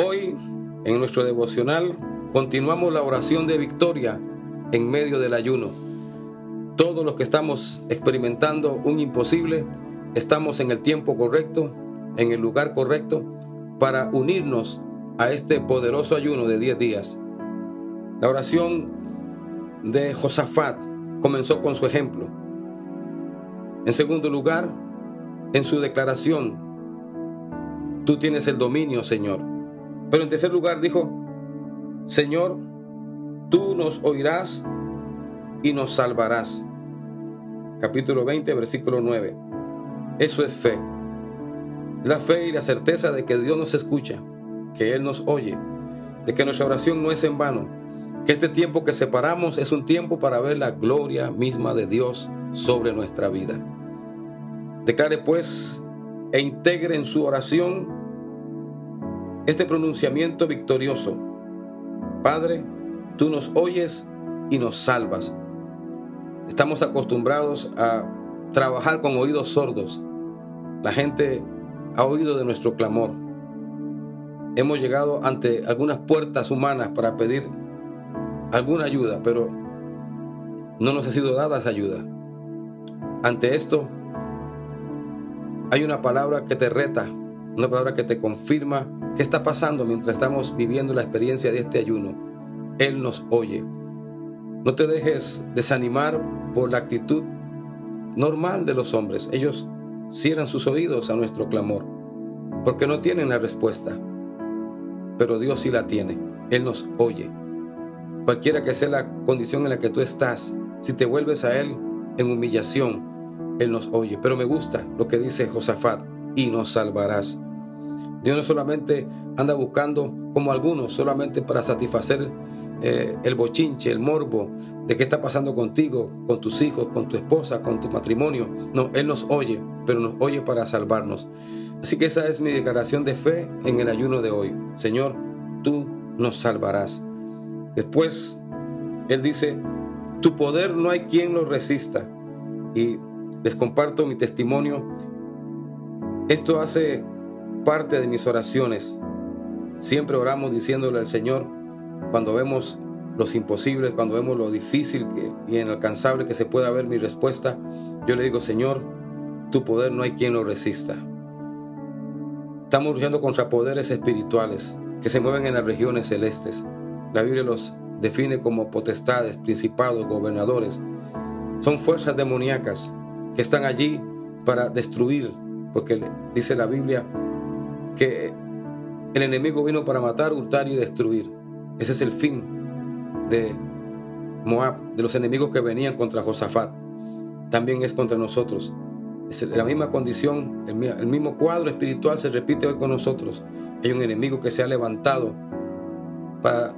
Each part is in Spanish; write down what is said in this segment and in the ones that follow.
Hoy, en nuestro devocional, continuamos la oración de victoria en medio del ayuno. Todos los que estamos experimentando un imposible, estamos en el tiempo correcto, en el lugar correcto, para unirnos a este poderoso ayuno de 10 días. La oración de Josafat comenzó con su ejemplo. En segundo lugar, en su declaración, tú tienes el dominio, Señor. Pero en tercer lugar dijo, Señor, tú nos oirás y nos salvarás. Capítulo 20, versículo 9. Eso es fe. La fe y la certeza de que Dios nos escucha, que Él nos oye, de que nuestra oración no es en vano, que este tiempo que separamos es un tiempo para ver la gloria misma de Dios sobre nuestra vida. Declare pues e integre en su oración este pronunciamiento victorioso. Padre, tú nos oyes y nos salvas. Estamos acostumbrados a trabajar con oídos sordos. La gente ha oído de nuestro clamor. Hemos llegado ante algunas puertas humanas para pedir alguna ayuda, pero no nos ha sido dada esa ayuda. Ante esto, hay una palabra que te reta, una palabra que te confirma qué está pasando mientras estamos viviendo la experiencia de este ayuno. Él nos oye. No te dejes desanimar por la actitud normal de los hombres. Ellos cierran sus oídos a nuestro clamor, porque no tienen la respuesta. Pero Dios sí la tiene. Él nos oye. Cualquiera que sea la condición en la que tú estás, si te vuelves a Él en humillación, Él nos oye. Pero me gusta lo que dice Josafat, y nos salvarás. Dios no solamente anda buscando, como algunos, solamente para satisfacer eh, el bochinche, el morbo de qué está pasando contigo, con tus hijos, con tu esposa, con tu matrimonio. No, Él nos oye, pero nos oye para salvarnos. Así que esa es mi declaración de fe en el ayuno de hoy. Señor, tú nos salvarás. Después, Él dice, tu poder no hay quien lo resista. Y les comparto mi testimonio. Esto hace parte de mis oraciones. Siempre oramos diciéndole al Señor, cuando vemos los imposibles, cuando vemos lo difícil y inalcanzable que se pueda ver mi respuesta, yo le digo, Señor, tu poder no hay quien lo resista. Estamos luchando contra poderes espirituales que se mueven en las regiones celestes. La Biblia los define como potestades, principados, gobernadores. Son fuerzas demoníacas que están allí para destruir, porque dice la Biblia que el enemigo vino para matar, hurtar y destruir. Ese es el fin de Moab, de los enemigos que venían contra Josafat. También es contra nosotros. Es la misma condición, el mismo cuadro espiritual se repite hoy con nosotros. Hay un enemigo que se ha levantado para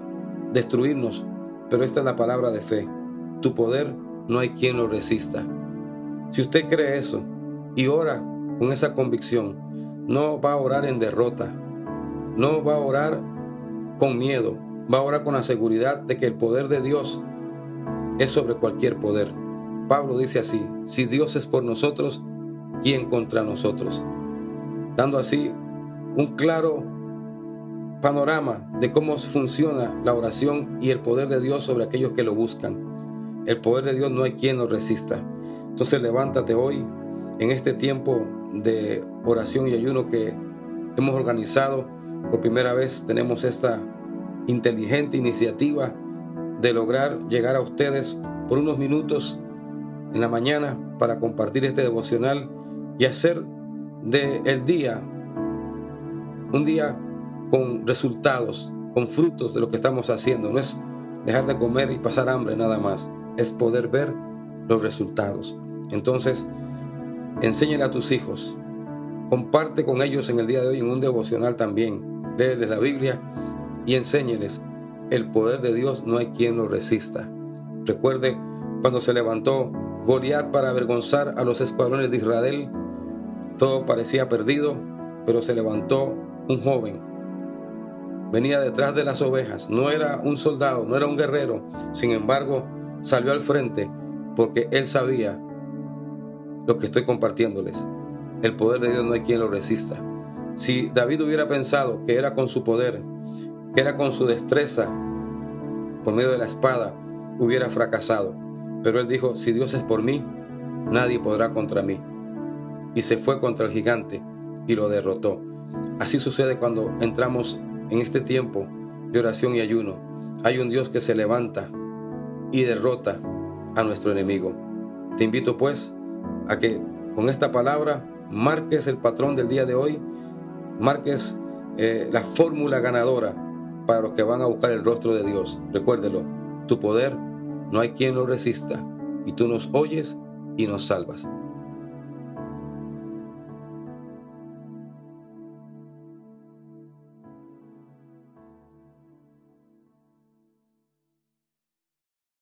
destruirnos, pero esta es la palabra de fe. Tu poder no hay quien lo resista. Si usted cree eso y ora con esa convicción, no va a orar en derrota, no va a orar con miedo, va ahora con la seguridad de que el poder de Dios es sobre cualquier poder. Pablo dice así, si Dios es por nosotros, ¿quién contra nosotros? Dando así un claro panorama de cómo funciona la oración y el poder de Dios sobre aquellos que lo buscan. El poder de Dios no hay quien lo resista. Entonces levántate hoy en este tiempo de oración y ayuno que hemos organizado. Por primera vez tenemos esta inteligente iniciativa de lograr llegar a ustedes por unos minutos en la mañana para compartir este devocional y hacer de el día un día con resultados, con frutos de lo que estamos haciendo. No es dejar de comer y pasar hambre nada más, es poder ver los resultados. Entonces, enséñale a tus hijos, comparte con ellos en el día de hoy en un devocional también, léeles la Biblia y enséñeles, el poder de Dios no hay quien lo resista. Recuerde cuando se levantó Goliat para avergonzar a los escuadrones de Israel, todo parecía perdido, pero se levantó un joven. Venía detrás de las ovejas, no era un soldado, no era un guerrero, sin embargo, salió al frente porque él sabía lo que estoy compartiéndoles. El poder de Dios no hay quien lo resista. Si David hubiera pensado que era con su poder, que era con su destreza, por medio de la espada, hubiera fracasado. Pero él dijo, si Dios es por mí, nadie podrá contra mí. Y se fue contra el gigante y lo derrotó. Así sucede cuando entramos en este tiempo de oración y ayuno. Hay un Dios que se levanta y derrota a nuestro enemigo. Te invito pues a que con esta palabra marques el patrón del día de hoy, marques eh, la fórmula ganadora para los que van a buscar el rostro de Dios. Recuérdelo, tu poder no hay quien lo resista y tú nos oyes y nos salvas.